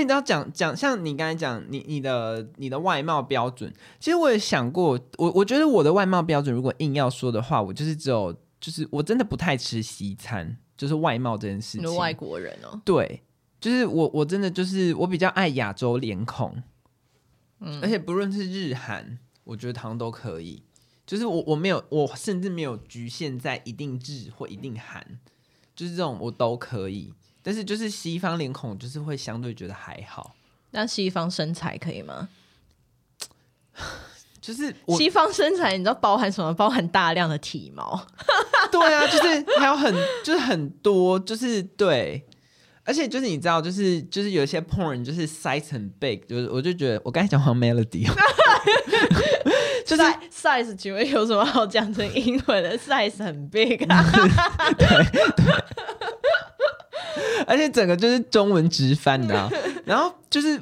那你知道讲讲像你刚才讲你你的你的外貌标准，其实我也想过，我我觉得我的外貌标准，如果硬要说的话，我就是只有就是我真的不太吃西餐，就是外貌这件事情。外国人哦，对，就是我我真的就是我比较爱亚洲脸孔，嗯，而且不论是日韩，我觉得好像都可以。就是我我没有我甚至没有局限在一定日或一定韩，就是这种我都可以。但是就是西方脸孔，就是会相对觉得还好。那西方身材可以吗？就是西方身材，你知道包含什么？包含大量的体毛。对啊，就是还有很就是很多，就是对。而且就是你知道，就是就是有些 porn 就是 size 很 big，就是我就觉得我刚才讲好像 melody，就是 size 请问有什么好讲成英文的？size 很 big 啊。对。对而且整个就是中文直翻的，啊，然后就是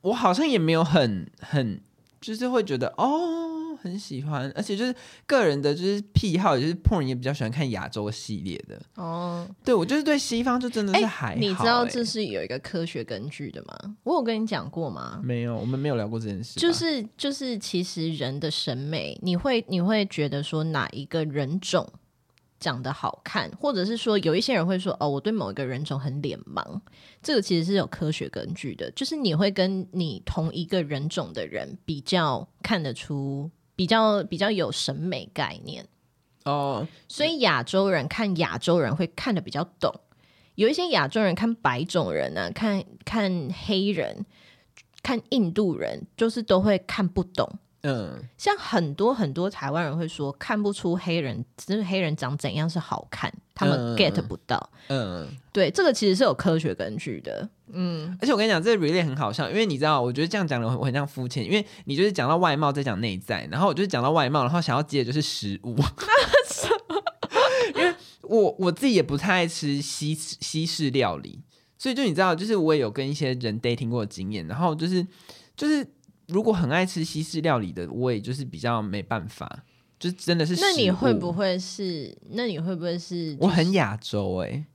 我好像也没有很很，就是会觉得哦很喜欢，而且就是个人的就是癖好，也就是 porn 也比较喜欢看亚洲系列的哦。对，我就是对西方就真的是还好，欸。你知道这是有一个科学根据的吗？我有跟你讲过吗？没有，我们没有聊过这件事。就是就是，其实人的审美，你会你会觉得说哪一个人种？长得好看，或者是说有一些人会说哦，我对某一个人种很脸盲，这个其实是有科学根据的，就是你会跟你同一个人种的人比较看得出比较比较有审美概念。哦，所以亚洲人看亚洲人会看得比较懂，有一些亚洲人看白种人呢、啊，看看黑人，看印度人，就是都会看不懂。嗯，像很多很多台湾人会说看不出黑人，就是黑人长怎样是好看，他们 get 不到。嗯，对，这个其实是有科学根据的。嗯，而且我跟你讲，这个 relate 很好笑，因为你知道，我觉得这样讲的我很像肤浅，因为你就是讲到外貌再讲内在，然后我就是讲到外貌，然后想要接的就是食物。因为我我自己也不太爱吃西西式料理，所以就你知道，就是我也有跟一些人 dating 过的经验，然后就是就是。如果很爱吃西式料理的，我也就是比较没办法，就真的是。那你会不会是？那你会不会是？我很亚洲哎、欸，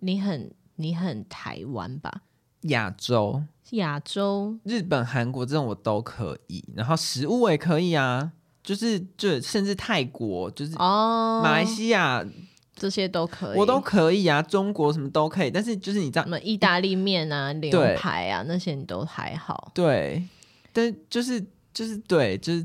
你很你很台湾吧？亚洲，亚洲，日本、韩国这种我都可以，然后食物也可以啊，就是就甚至泰国，就是哦，马来西亚、哦、这些都可以，我都可以啊，中国什么都可以，但是就是你知道，什么意大利面啊、牛排啊那些你都还好，对。但就是就是对，就是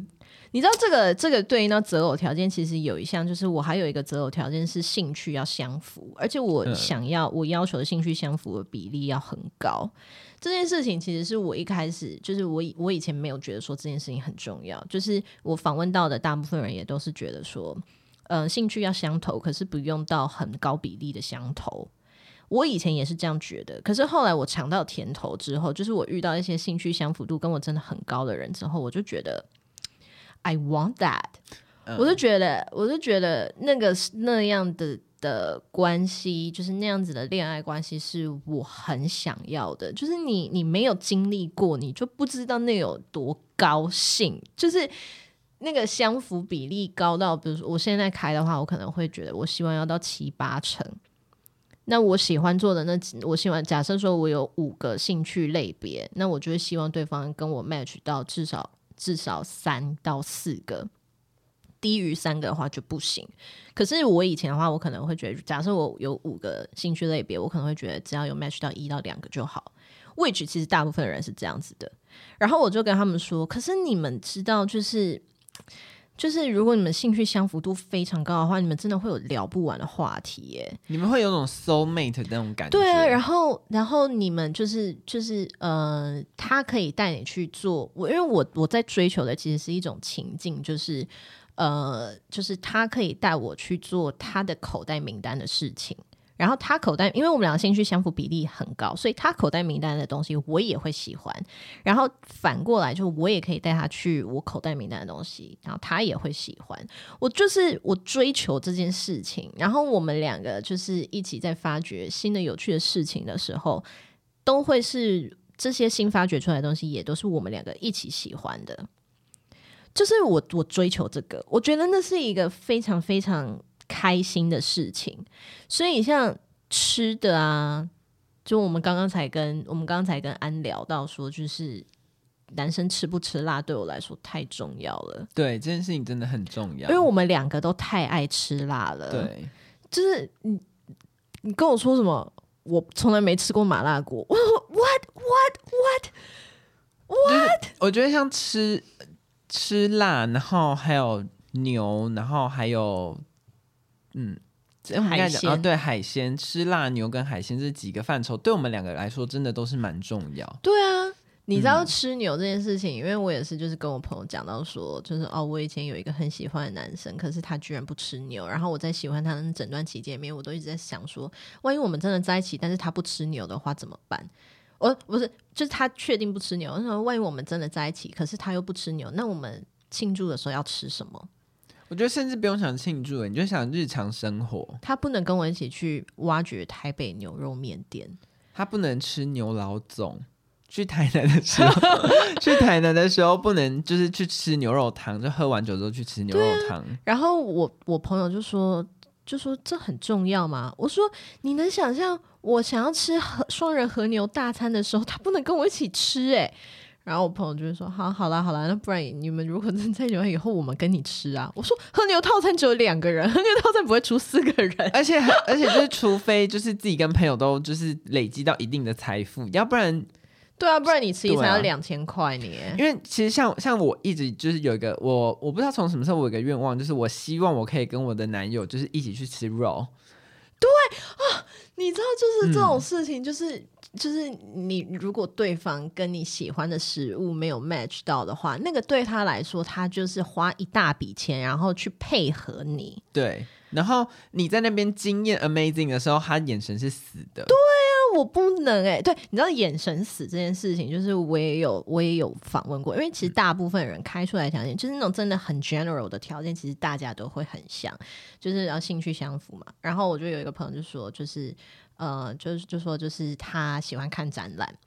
你知道这个这个对应到择偶条件，其实有一项就是我还有一个择偶条件是兴趣要相符，而且我想要、嗯、我要求的兴趣相符的比例要很高。这件事情其实是我一开始就是我我以前没有觉得说这件事情很重要，就是我访问到的大部分人也都是觉得说，呃，兴趣要相投，可是不用到很高比例的相投。我以前也是这样觉得，可是后来我尝到甜头之后，就是我遇到一些兴趣相符度跟我真的很高的人之后，我就觉得 I want that，嗯，我就觉得，我就觉得那个那样的的关系，就是那样子的恋爱关系，是我很想要的。就是你你没有经历过，你就不知道那有多高兴。就是那个相符比例高到，比如说我现在开的话，我可能会觉得，我希望要到七八成。那我喜欢做的那，我喜欢假设说我有五个兴趣类别，那我就会希望对方跟我 match 到至少至少三到四个，低于三个的话就不行。可是我以前的话，我可能会觉得，假设我有五个兴趣类别，我可能会觉得只要有 match 到一到两个就好。which 其实大部分人是这样子的。然后我就跟他们说，可是你们知道就是。就是如果你们兴趣相符度非常高的话，你们真的会有聊不完的话题耶。你们会有种 soul mate 那种感觉。对啊，然后然后你们就是就是呃，他可以带你去做我，因为我我在追求的其实是一种情境，就是呃，就是他可以带我去做他的口袋名单的事情。然后他口袋，因为我们两个兴趣相符比例很高，所以他口袋名单的东西我也会喜欢。然后反过来，就我也可以带他去我口袋名单的东西，然后他也会喜欢。我就是我追求这件事情，然后我们两个就是一起在发掘新的有趣的事情的时候，都会是这些新发掘出来的东西，也都是我们两个一起喜欢的。就是我我追求这个，我觉得那是一个非常非常。开心的事情，所以像吃的啊，就我们刚刚才跟我们刚刚才跟安聊到说，就是男生吃不吃辣对我来说太重要了。对，这件事情真的很重要，因为我们两个都太爱吃辣了。对，就是你你跟我说什么，我从来没吃过麻辣锅。我 说 what what what what？我觉得像吃吃辣，然后还有牛，然后还有嗯。海鲜啊，对海鲜，吃辣牛跟海鲜这几个范畴，对我们两个来说，真的都是蛮重要。对啊，你知道吃牛这件事情，嗯、因为我也是，就是跟我朋友讲到说，就是哦，我以前有一个很喜欢的男生，可是他居然不吃牛。然后我在喜欢他的整段期间里面，我都一直在想说，万一我们真的在一起，但是他不吃牛的话怎么办？我不是，就是他确定不吃牛。那万一我们真的在一起，可是他又不吃牛，那我们庆祝的时候要吃什么？我觉得甚至不用想庆祝，你就想日常生活。他不能跟我一起去挖掘台北牛肉面店，他不能吃牛老总。去台南的时候，去台南的时候不能就是去吃牛肉汤，就喝完酒之后去吃牛肉汤。啊。然后我我朋友就说就说这很重要吗？我说你能想象我想要吃和双人和牛大餐的时候，他不能跟我一起吃哎、欸。然后我朋友就会说：“好，好啦，好啦，那不然你们如果真 在一起以后，我们跟你吃啊。”我说：“和牛套餐只有两个人，和牛套餐不会出四个人，而且而且就是除非就是自己跟朋友都就是累积到一定的财富，要不然，对啊，不然你吃一餐要两千块你。啊、因为其实像像我一直就是有一个我我不知道从什么时候我有个愿望，就是我希望我可以跟我的男友就是一起去吃肉。对啊，你知道就是这种事情就是。嗯就是你，如果对方跟你喜欢的食物没有 match 到的话，那个对他来说，他就是花一大笔钱，然后去配合你。对，然后你在那边惊艳 amazing 的时候，他眼神是死的。对啊，我不能哎、欸。对，你知道眼神死这件事情，就是我也有我也有访问过，因为其实大部分人开出来条件，就是那种真的很 general 的条件，其实大家都会很像，就是要兴趣相符嘛。然后我就有一个朋友就说，就是。呃，就是就说就是他喜欢看展览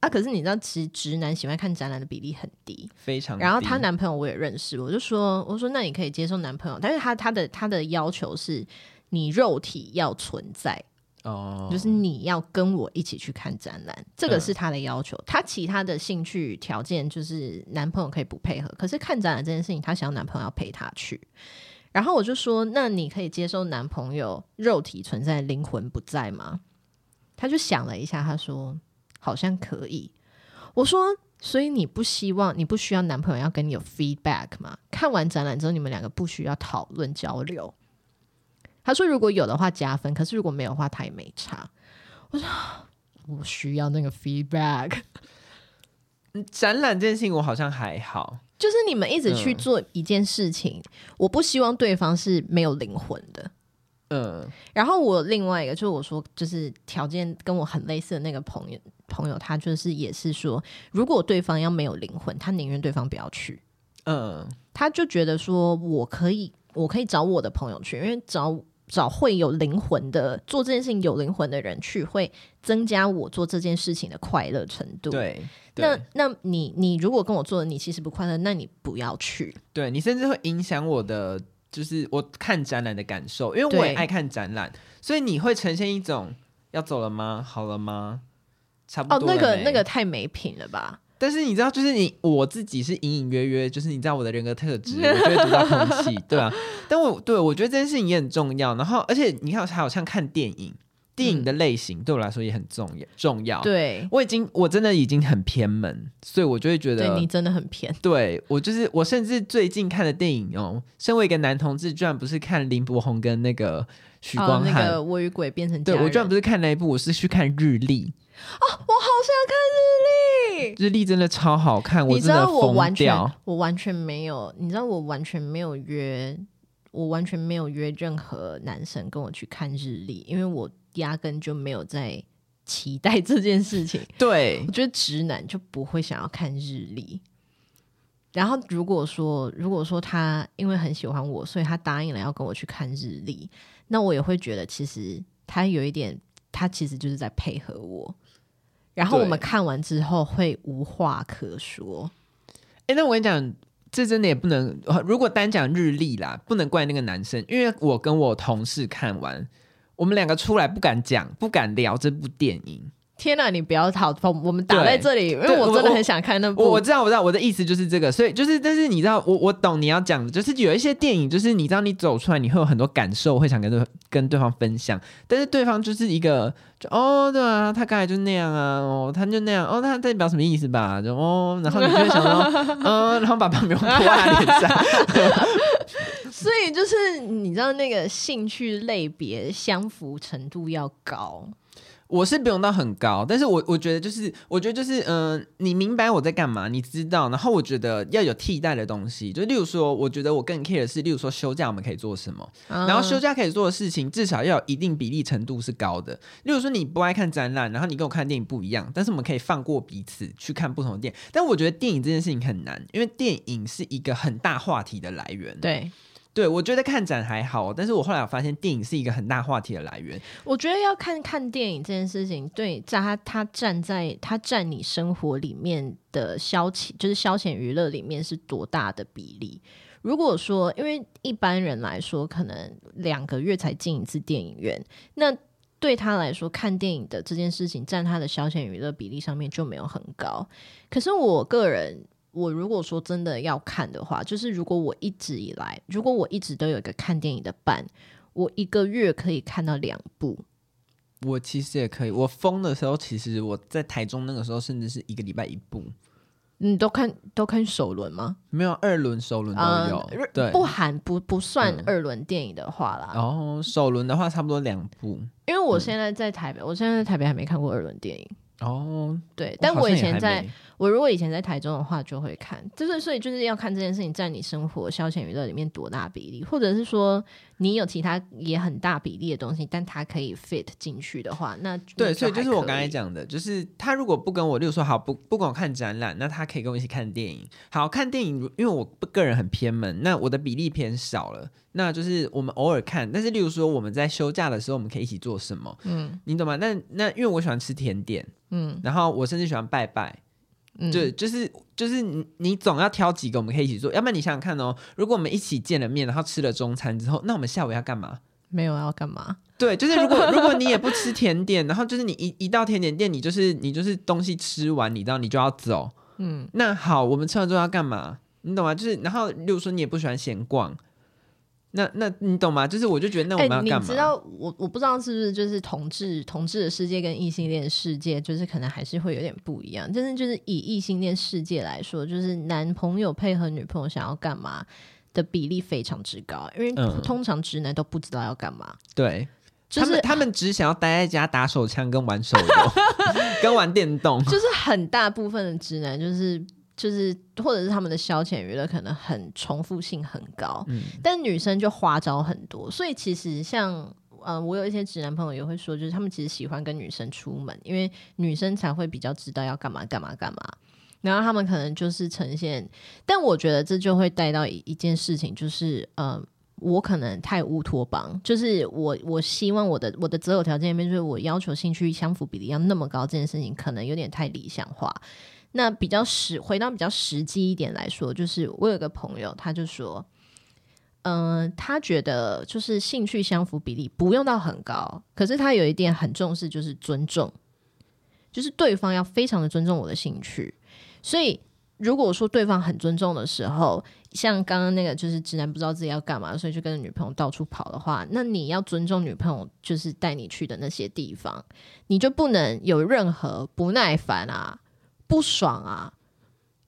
啊，可是你知道，其实直男喜欢看展览的比例很低，非常低。然后她男朋友我也认识，我就说，我说那你可以接受男朋友，但是他他的他的要求是你肉体要存在哦，就是你要跟我一起去看展览，这个是他的要求。他、嗯、其他的兴趣条件就是男朋友可以不配合，可是看展览这件事情，他想要男朋友要陪他去。然后我就说：“那你可以接受男朋友肉体存在，灵魂不在吗？”他就想了一下，他说：“好像可以。”我说：“所以你不希望，你不需要男朋友要跟你有 feedback 吗？看完展览之后，你们两个不需要讨论交流？”他说：“如果有的话加分，可是如果没有的话，他也没差。”我说：“我需要那个 feedback。”展览这件事情我好像还好。就是你们一直去做一件事情，嗯、我不希望对方是没有灵魂的。嗯，然后我另外一个就是我说，就是条件跟我很类似的那个朋友，朋友他就是也是说，如果对方要没有灵魂，他宁愿对方不要去。嗯，他就觉得说我可以，我可以找我的朋友去，因为找。找会有灵魂的做这件事情有灵魂的人去，会增加我做这件事情的快乐程度。对，对那那你你如果跟我做的你其实不快乐，那你不要去。对，你甚至会影响我的，就是我看展览的感受，因为我也爱看展览，所以你会呈现一种要走了吗？好了吗？差不多。哦，那个那个太没品了吧。但是你知道，就是你我自己是隐隐约约，就是你知道我的人格特质，我就会读到空气，对啊。但我对我觉得这件事情也很重要。然后，而且你看，还有像看电影，电影的类型对我来说也很重要。重要。对，我已经我真的已经很偏门，所以我就会觉得对你真的很偏。对我就是我，甚至最近看的电影哦，身为一个男同志，居然不是看林柏宏跟那个许光汉，哦，那个我与鬼变成。对，我居然不是看那一部，我是去看日历。哦，我好想看日历，日历真的超好看，我真的疯掉。我完全没有，你知道我完全没有约，我完全没有约任何男生跟我去看日历，因为我压根就没有在期待这件事情。对，我觉得直男就不会想要看日历。然后如果说，如果说他因为很喜欢我，所以他答应了要跟我去看日历，那我也会觉得其实他有一点，他其实就是在配合我。然后我们看完之后会无话可说。哎，那我跟你讲，这真的也不能。如果单讲日历啦，不能怪那个男生，因为我跟我同事看完，我们两个出来不敢讲，不敢聊这部电影。天哪，你不要逃！我们打在这里，因为我真的很想看那部。我我知道，我知道，我的意思就是这个。所以就是，但是你知道，我我懂你要讲的，就是有一些电影，就是你知道，你走出来，你会有很多感受，会想跟对跟对方分享。但是对方就是一个，就哦，对啊，他刚才就那样啊，哦，他就那样，哦，他代表什么意思吧？就哦，然后你就会想说，嗯，然后把棒棒糖泼在脸上。所以就是你知道，那个兴趣类别相符程度要高。我是不用到很高，但是我我觉得就是，我觉得就是，嗯、呃，你明白我在干嘛，你知道，然后我觉得要有替代的东西，就例如说，我觉得我更 care 的是，例如说休假我们可以做什么，嗯、然后休假可以做的事情至少要有一定比例程度是高的。例如说你不爱看展览，然后你跟我看电影不一样，但是我们可以放过彼此去看不同的电影。但我觉得电影这件事情很难，因为电影是一个很大话题的来源。对。对，我觉得看展还好，但是我后来发现电影是一个很大话题的来源。我觉得要看看电影这件事情，对，在他他站在他占你生活里面的消遣，就是消遣娱乐里面是多大的比例？如果说，因为一般人来说，可能两个月才进一次电影院，那对他来说，看电影的这件事情占他的消遣娱乐比例上面就没有很高。可是我个人。我如果说真的要看的话，就是如果我一直以来，如果我一直都有一个看电影的伴，我一个月可以看到两部。我其实也可以，我疯的时候，其实我在台中那个时候，甚至是一个礼拜一部。你都看都看首轮吗？没有，二轮、首轮都有。嗯、对，不含不不算二轮电影的话啦。然后、嗯哦、首轮的话，差不多两部。因为我现在在台北，嗯、我现在在台北还没看过二轮电影。哦，对，但我以前在，我如果以前在台中的话，就会看，就是所以就是要看这件事情在你生活消遣娱乐里面多大比例，或者是说你有其他也很大比例的东西，但它可以 fit 进去的话，那对，所以就是我刚才讲的，就是他如果不跟我，例如说好不不跟我看展览，那他可以跟我一起看电影。好看电影，因为我个人很偏门，那我的比例偏少了。那就是我们偶尔看，但是例如说我们在休假的时候，我们可以一起做什么？嗯，你懂吗？那那因为我喜欢吃甜点，嗯，然后我甚至喜欢拜拜，嗯，就就是就是你你总要挑几个我们可以一起做，要不然你想想看哦，如果我们一起见了面，然后吃了中餐之后，那我们下午要干嘛？没有要干嘛？对，就是如果 如果你也不吃甜点，然后就是你一一到甜点店，你就是你就是东西吃完，你知道你就要走，嗯，那好，我们吃完之后要干嘛？你懂吗？就是然后例如说你也不喜欢闲逛。那那你懂吗？就是我就觉得那我们要干嘛？欸、你知道我我不知道是不是就是同志同志的世界跟异性恋世界就是可能还是会有点不一样。但是就是以异性恋世界来说，就是男朋友配合女朋友想要干嘛的比例非常之高，因为通常直男都不知道要干嘛。嗯、对，就是他们他们只想要待在家打手枪跟玩手游，跟玩电动。就是很大部分的直男就是。就是，或者是他们的消遣娱乐可能很重复性很高，嗯，但女生就花招很多，所以其实像，嗯、呃，我有一些直男朋友也会说，就是他们其实喜欢跟女生出门，因为女生才会比较知道要干嘛干嘛干嘛，然后他们可能就是呈现，但我觉得这就会带到一一件事情，就是，呃，我可能太乌托邦，就是我我希望我的我的择偶条件里面，就是我要求兴趣相符比例要那么高，这件事情可能有点太理想化。那比较实，回到比较实际一点来说，就是我有个朋友，他就说，嗯、他觉得就是兴趣相符比例不用到很高，可是他有一点很重视，就是尊重，就是对方要非常的尊重我的兴趣。所以如果说对方很尊重的时候，像刚刚那个就是直男不知道自己要干嘛，所以就跟着女朋友到处跑的话，那你要尊重女朋友，就是带你去的那些地方，你就不能有任何不耐烦啊。不爽啊！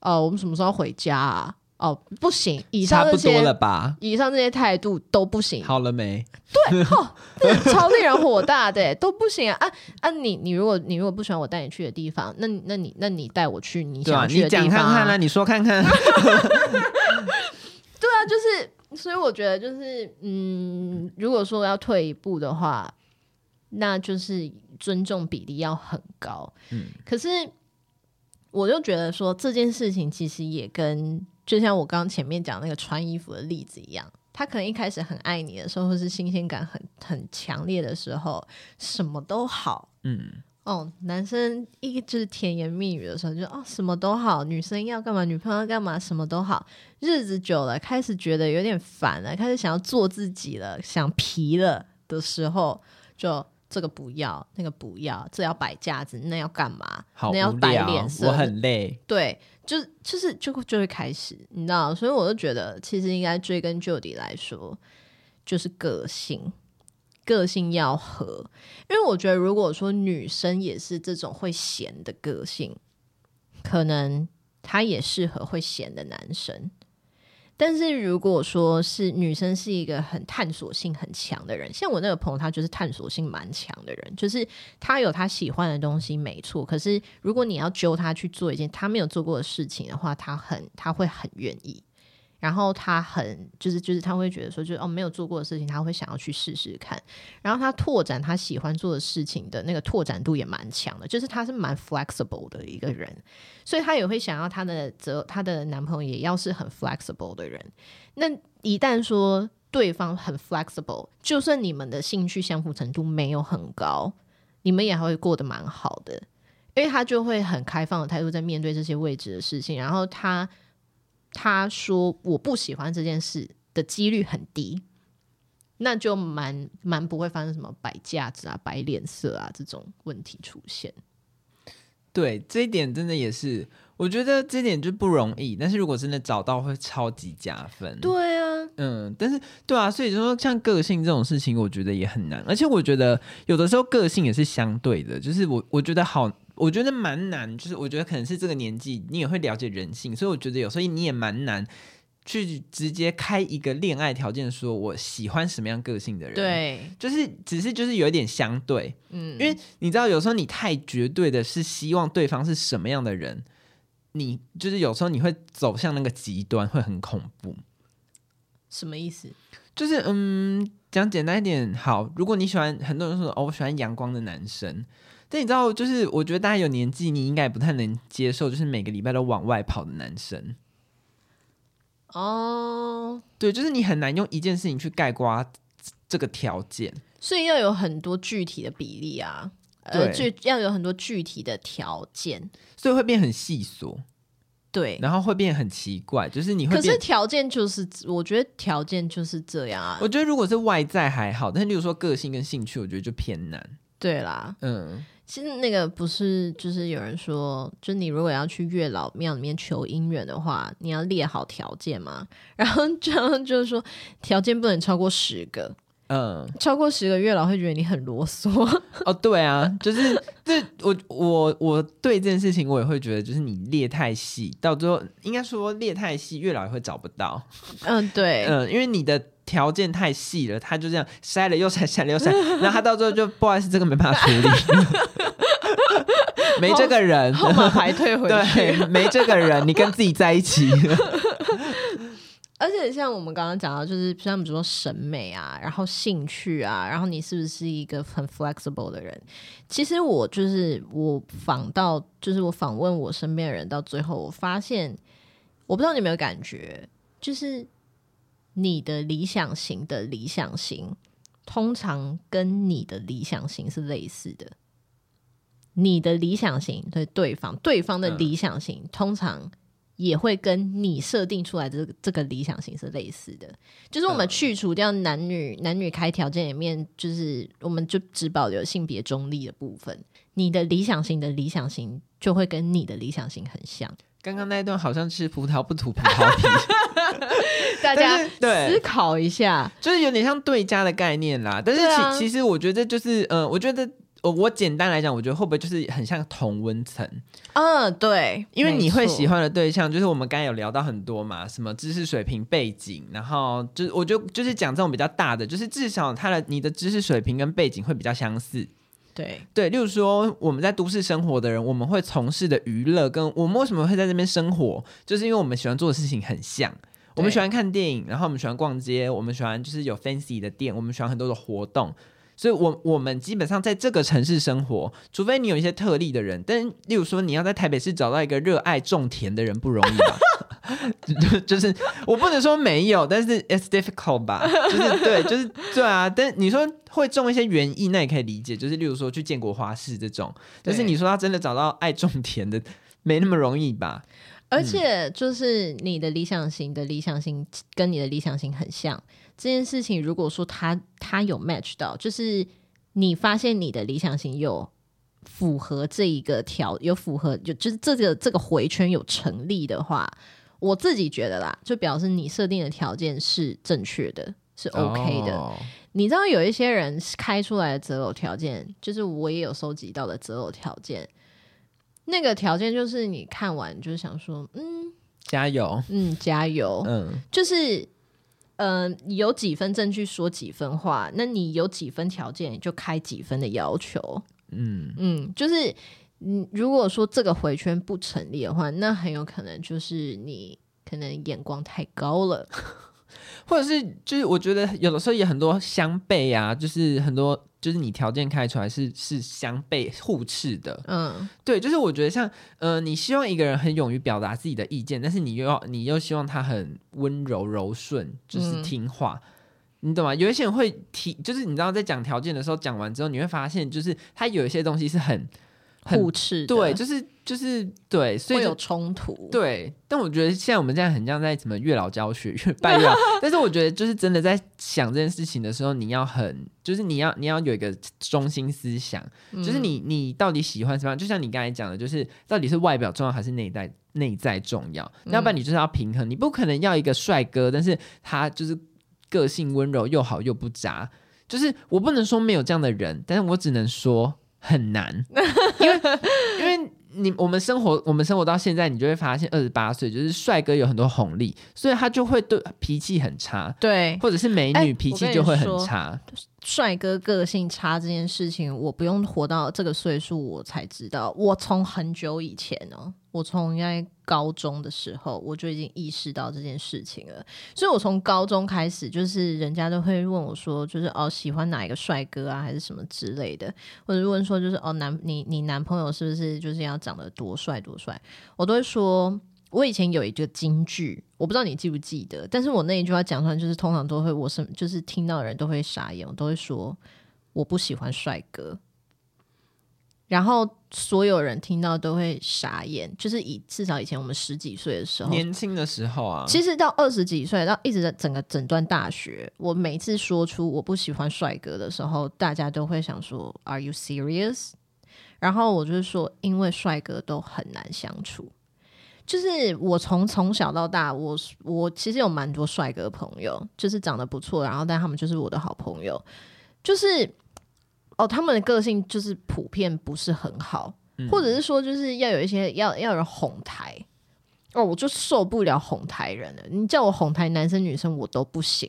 哦、呃，我们什么时候回家啊？哦，不行，以上这些差不多了吧？以上这些态度都不行。好了没？对，哦，超令人火大的，都不行啊！啊啊你！你你如果你如果不喜欢我带你去的地方，那那你那你带我去你想去的地方，啊，你讲看看啊，你说看看。对啊，就是，所以我觉得就是，嗯，如果说要退一步的话，那就是尊重比例要很高。嗯，可是。我就觉得说这件事情其实也跟就像我刚刚前面讲那个穿衣服的例子一样，他可能一开始很爱你的时候，或是新鲜感很很强烈的时候，什么都好，嗯，哦，男生一直甜言蜜语的时候就哦什么都好，女生要干嘛，女朋友要干嘛，什么都好，日子久了开始觉得有点烦了，开始想要做自己了，想皮了的时候。就这个不要，那个不要，这要摆架子，那要干嘛？好那要摆脸色，我很累。对，就就是就就会开始，你知道，所以我就觉得，其实应该追根究底来说，就是个性，个性要合。因为我觉得，如果说女生也是这种会闲的个性，可能她也适合会闲的男生。但是如果说是女生是一个很探索性很强的人，像我那个朋友，她就是探索性蛮强的人，就是她有她喜欢的东西，没错。可是如果你要揪她去做一件她没有做过的事情的话，她很她会很愿意。然后他很就是就是他会觉得说，就是哦没有做过的事情，他会想要去试试看。然后他拓展他喜欢做的事情的那个拓展度也蛮强的，就是他是蛮 flexible 的一个人，所以他也会想要他的择他的男朋友也要是很 flexible 的人。那一旦说对方很 flexible，就算你们的兴趣相符程度没有很高，你们也还会过得蛮好的，因为他就会很开放的态度在面对这些未知的事情，然后他。他说我不喜欢这件事的几率很低，那就蛮蛮不会发生什么摆架子啊、摆脸色啊这种问题出现。对，这一点真的也是，我觉得这一点就不容易。但是如果真的找到，会超级加分。对啊，嗯，但是对啊，所以就说像个性这种事情，我觉得也很难。而且我觉得有的时候个性也是相对的，就是我我觉得好。我觉得蛮难，就是我觉得可能是这个年纪，你也会了解人性，所以我觉得有时候你也蛮难去直接开一个恋爱条件，说我喜欢什么样个性的人。对，就是只是就是有一点相对，嗯，因为你知道，有时候你太绝对的是希望对方是什么样的人，你就是有时候你会走向那个极端，会很恐怖。什么意思？就是嗯，讲简单一点，好，如果你喜欢，很多人说哦，我喜欢阳光的男生。但你知道，就是我觉得大家有年纪，你应该也不太能接受，就是每个礼拜都往外跑的男生。哦，oh, 对，就是你很难用一件事情去概括这个条件，所以要有很多具体的比例啊，对呃，具要有很多具体的条件，所以会变很细琐。对，然后会变很奇怪，就是你会。可是条件就是，我觉得条件就是这样啊。我觉得如果是外在还好，但是例如说个性跟兴趣，我觉得就偏难。对啦，嗯。其实那个不是，就是有人说，就你如果要去月老庙里面求姻缘的话，你要列好条件嘛。然后这样就是说，条件不能超过十个。嗯，超过十个月老会觉得你很啰嗦。哦，对啊，就是这我我我对这件事情我也会觉得，就是你列太细，到最后应该说列太细，月老也会找不到。嗯，对，嗯，因为你的。条件太细了，他就这样筛了又筛，筛了又筛，然后他到最后就不好意思，这个没办法处理，没这个人，号码牌退回去，对，没这个人，你跟自己在一起。而且像我们刚刚讲到，就是像比如说审美啊，然后兴趣啊，然后你是不是一个很 flexible 的人？其实我就是我访到，就是我访问我身边的人，到最后我发现，我不知道你有没有感觉，就是。你的理想型的理想型，通常跟你的理想型是类似的。你的理想型对对方，对方的理想型，嗯、通常也会跟你设定出来的这个理想型是类似的。就是我们去除掉男女、嗯、男女开条件里面，就是我们就只保留性别中立的部分。你的理想型的理想型就会跟你的理想型很像。刚刚那一段好像是葡萄不吐葡萄皮，大家思考一下，就是有点像对家的概念啦。但是其、啊、其实我觉得就是，嗯、呃，我觉得我我简单来讲，我觉得会不会就是很像同温层？嗯，对，因为你会喜欢的对象，就是我们刚才有聊到很多嘛，什么知识水平、背景，然后就是我就就是讲这种比较大的，就是至少他的你的知识水平跟背景会比较相似。对对，例如说我们在都市生活的人，我们会从事的娱乐，跟我们为什么会在这边生活，就是因为我们喜欢做的事情很像。我们喜欢看电影，然后我们喜欢逛街，我们喜欢就是有 fancy 的店，我们喜欢很多的活动。所以我，我我们基本上在这个城市生活，除非你有一些特例的人，但例如说你要在台北市找到一个热爱种田的人不容易吧？就就是我不能说没有，但是 it's difficult 吧？就是对，就是对啊。但你说会种一些园艺，那也可以理解。就是例如说去建国花市这种，但是你说他真的找到爱种田的，没那么容易吧？而且就是你的理想型的理想型跟你的理想型很像，这件事情如果说他他有 match 到，就是你发现你的理想型有符合这一个条，有符合就就是这个这个回圈有成立的话，我自己觉得啦，就表示你设定的条件是正确的，是 OK 的。哦、你知道有一些人开出来的择偶条件，就是我也有收集到的择偶条件，那个条件就是你看完就是想说，嗯，加油，嗯，加油，嗯，就是。嗯、呃，有几分证据说几分话，那你有几分条件就开几分的要求。嗯嗯，就是嗯，如果说这个回圈不成立的话，那很有可能就是你可能眼光太高了，或者是就是我觉得有的时候也很多相悖啊，就是很多。就是你条件开出来是是相悖互斥的，嗯，对，就是我觉得像呃，你希望一个人很勇于表达自己的意见，但是你又要你又希望他很温柔柔顺，就是听话，嗯、你懂吗？有一些人会提，就是你知道在讲条件的时候，讲完之后你会发现，就是他有一些东西是很。互斥，对，就是就是对，所以有冲突，对。但我觉得现在我们现在很像在什么月老教学，越拜月老。但是我觉得就是真的在想这件事情的时候，你要很，就是你要你要有一个中心思想，嗯、就是你你到底喜欢什么样？就像你刚才讲的，就是到底是外表重要还是内在内在重要？要不然你就是要平衡，你不可能要一个帅哥，但是他就是个性温柔又好又不渣。就是我不能说没有这样的人，但是我只能说。很难，因为 因为你我们生活我们生活到现在，你就会发现二十八岁就是帅哥有很多红利，所以他就会对脾气很差，对，或者是美女脾气就会很差。帅哥个性差这件事情，我不用活到这个岁数我才知道。我从很久以前呢，我从应该高中的时候我就已经意识到这件事情了。所以我从高中开始，就是人家都会问我说，就是哦喜欢哪一个帅哥啊，还是什么之类的，或者问说就是哦男你你男朋友是不是就是要长得多帅多帅？我都会说。我以前有一个金句，我不知道你记不记得，但是我那一句话讲出来，就是通常都会，我是就是听到的人都会傻眼，我都会说我不喜欢帅哥，然后所有人听到都会傻眼，就是以至少以前我们十几岁的时候，年轻的时候啊，其实到二十几岁，到一直在整个整段大学，我每次说出我不喜欢帅哥的时候，大家都会想说 Are you serious？然后我就是说，因为帅哥都很难相处。就是我从从小到大，我我其实有蛮多帅哥朋友，就是长得不错，然后但他们就是我的好朋友，就是哦，他们的个性就是普遍不是很好，嗯、或者是说就是要有一些要要有人哄抬哦，我就受不了哄抬人了，你叫我哄抬男生女生我都不行，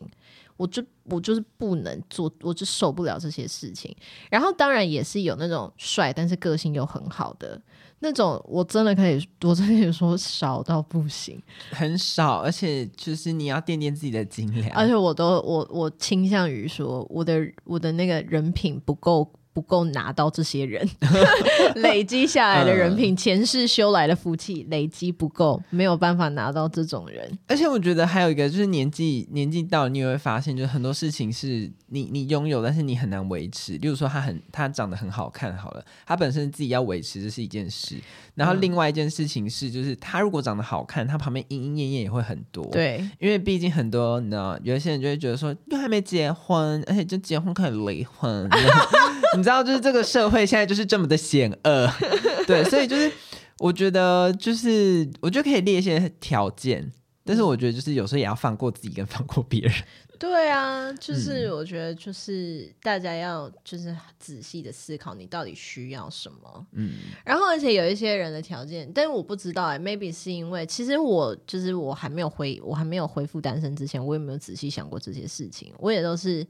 我就我就是不能做，我就受不了这些事情。然后当然也是有那种帅但是个性又很好的。那种我真的可以，我真的可以说少到不行，很少，而且就是你要掂掂自己的斤两，而且我都我我倾向于说我的我的那个人品不够。不够拿到这些人 累积下来的人品，前世修来的福气累积不够，没有办法拿到这种人。而且我觉得还有一个就是年纪年纪到了，你也会发现，就是很多事情是你你拥有，但是你很难维持。例如说，他很他长得很好看，好了，他本身自己要维持这是一件事。然后另外一件事情是，就是他如果长得好看，他旁边莺莺燕燕也会很多。对，因为毕竟很多你知道，有些人就会觉得说，又还没结婚，而且就结婚可以离婚。你知道，就是这个社会现在就是这么的险恶，对，所以就是我觉得，就是我觉得可以列一些条件，但是我觉得就是有时候也要放过自己跟放过别人。对啊，就是我觉得就是大家要就是仔细的思考你到底需要什么，嗯，然后而且有一些人的条件，但是我不知道哎，maybe 是因为其实我就是我还没有恢我还没有恢复单身之前，我也没有仔细想过这些事情，我也都是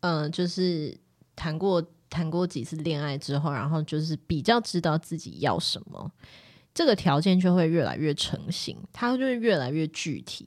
嗯、呃，就是谈过。谈过几次恋爱之后，然后就是比较知道自己要什么，这个条件就会越来越成型，它就会越来越具体。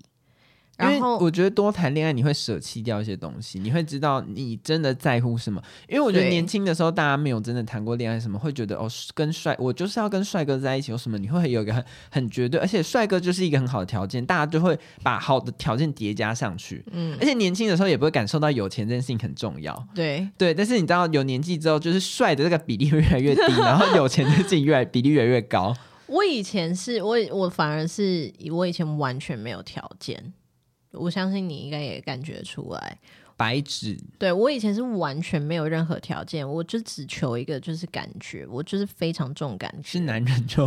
然后我觉得多谈恋爱，你会舍弃掉一些东西，你会知道你真的在乎什么。因为我觉得年轻的时候，大家没有真的谈过恋爱，什么会觉得哦，跟帅，我就是要跟帅哥在一起，有什么你会有一个很很绝对，而且帅哥就是一个很好的条件，大家就会把好的条件叠加上去。嗯，而且年轻的时候也不会感受到有钱这件事情很重要。对对，但是你知道有年纪之后，就是帅的这个比例会越来越低，然后有钱的事情越来比例越来越高。我以前是我我反而是我以前完全没有条件。我相信你应该也感觉出来，白纸。对，我以前是完全没有任何条件，我就只求一个就是感觉，我就是非常重感觉。是男人就，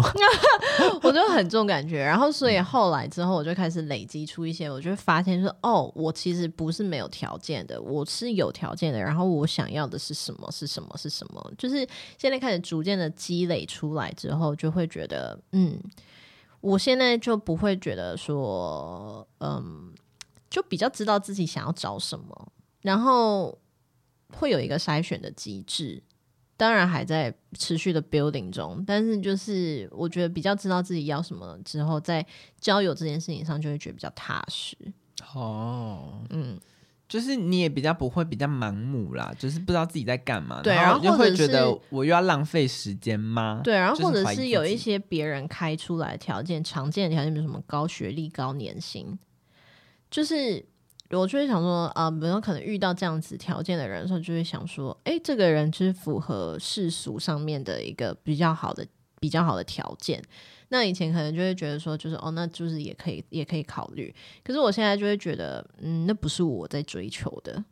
我就很重感觉。然后所以后来之后，我就开始累积出一些，我就会发现说，哦，我其实不是没有条件的，我是有条件的。然后我想要的是什么？是什么？是什么？就是现在开始逐渐的积累出来之后，就会觉得，嗯。我现在就不会觉得说，嗯，就比较知道自己想要找什么，然后会有一个筛选的机制，当然还在持续的 building 中，但是就是我觉得比较知道自己要什么之后，在交友这件事情上就会觉得比较踏实。哦，嗯。就是你也比较不会比较盲目啦，就是不知道自己在干嘛，对，然后就会觉得我又要浪费时间吗？对，然后或者是有一些别人开出来的条件，常见的条件，比如什么高学历、高年薪，就是我就会想说啊，比如说可能遇到这样子条件的人的时候，就会想说，哎，这个人就是符合世俗上面的一个比较好的、比较好的条件。那以前可能就会觉得说，就是哦，那就是也可以，也可以考虑。可是我现在就会觉得，嗯，那不是我在追求的，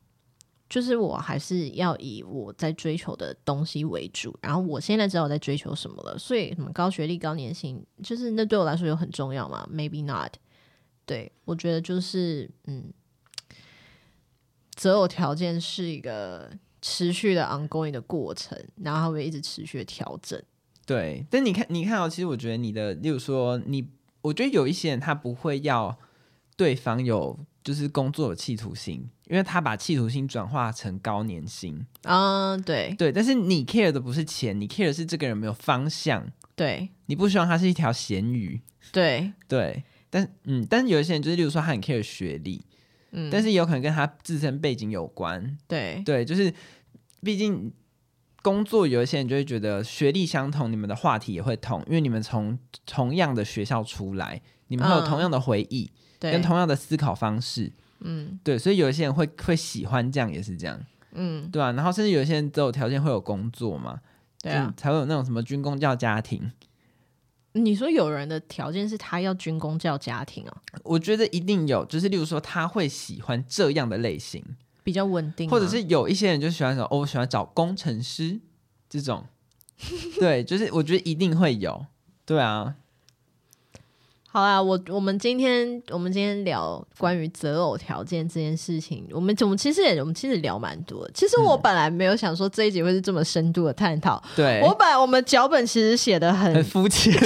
就是我还是要以我在追求的东西为主。然后我现在知道我在追求什么了，所以什么高学历、高年薪，就是那对我来说有很重要吗？Maybe not。对，我觉得就是，嗯，择偶条件是一个持续的 ongoing 的过程，然后它会一直持续的调整。对，但你看，你看哦，其实我觉得你的，例如说你，我觉得有一些人他不会要对方有就是工作的企图心，因为他把企图心转化成高年薪。啊，对。对，但是你 care 的不是钱，你 care 的是这个人没有方向，对，你不希望他是一条咸鱼，对。对，但嗯，但是有一些人就是例如说他很 care 学历，嗯，但是也有可能跟他自身背景有关，对。对，就是毕竟。工作有一些人就会觉得学历相同，你们的话题也会同，因为你们从同样的学校出来，你们会有同样的回忆，嗯、跟同样的思考方式，嗯，对，所以有一些人会会喜欢这样，也是这样，嗯，对啊，然后甚至有一些人都有条件会有工作嘛，对啊，才会有那种什么军工教家庭。你说有人的条件是他要军工教家庭啊？我觉得一定有，就是例如说他会喜欢这样的类型。比较稳定，或者是有一些人就喜欢说，哦，我喜欢找工程师这种，对，就是我觉得一定会有，对啊。好啦，我我们今天我们今天聊关于择偶条件这件事情，我们我们其实也我们其实聊蛮多的。其实我本来没有想说这一集会是这么深度的探讨，对，我本来我们脚本其实写的很很肤浅，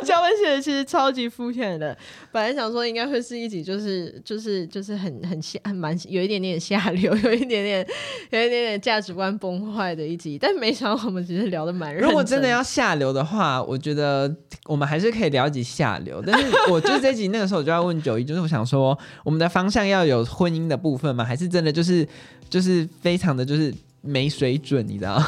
脚本写的其实超级肤浅的。本来想说应该会是一集就是就是就是很很下蛮有一点点下流，有一点点有一点点价值观崩坏的一集，但没想到我们其实聊的蛮认真。如果真的要下流的话，我觉得我们还是可以聊。下流，但是我就这集那个时候我就要问九一，就是我想说，我们的方向要有婚姻的部分吗？还是真的就是就是非常的就是没水准，你知道？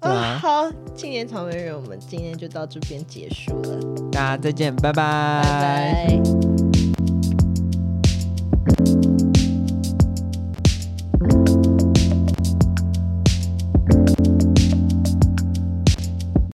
对，啊。好，青年草莓人，我们今天就到这边结束了，大家再见，拜拜。拜拜。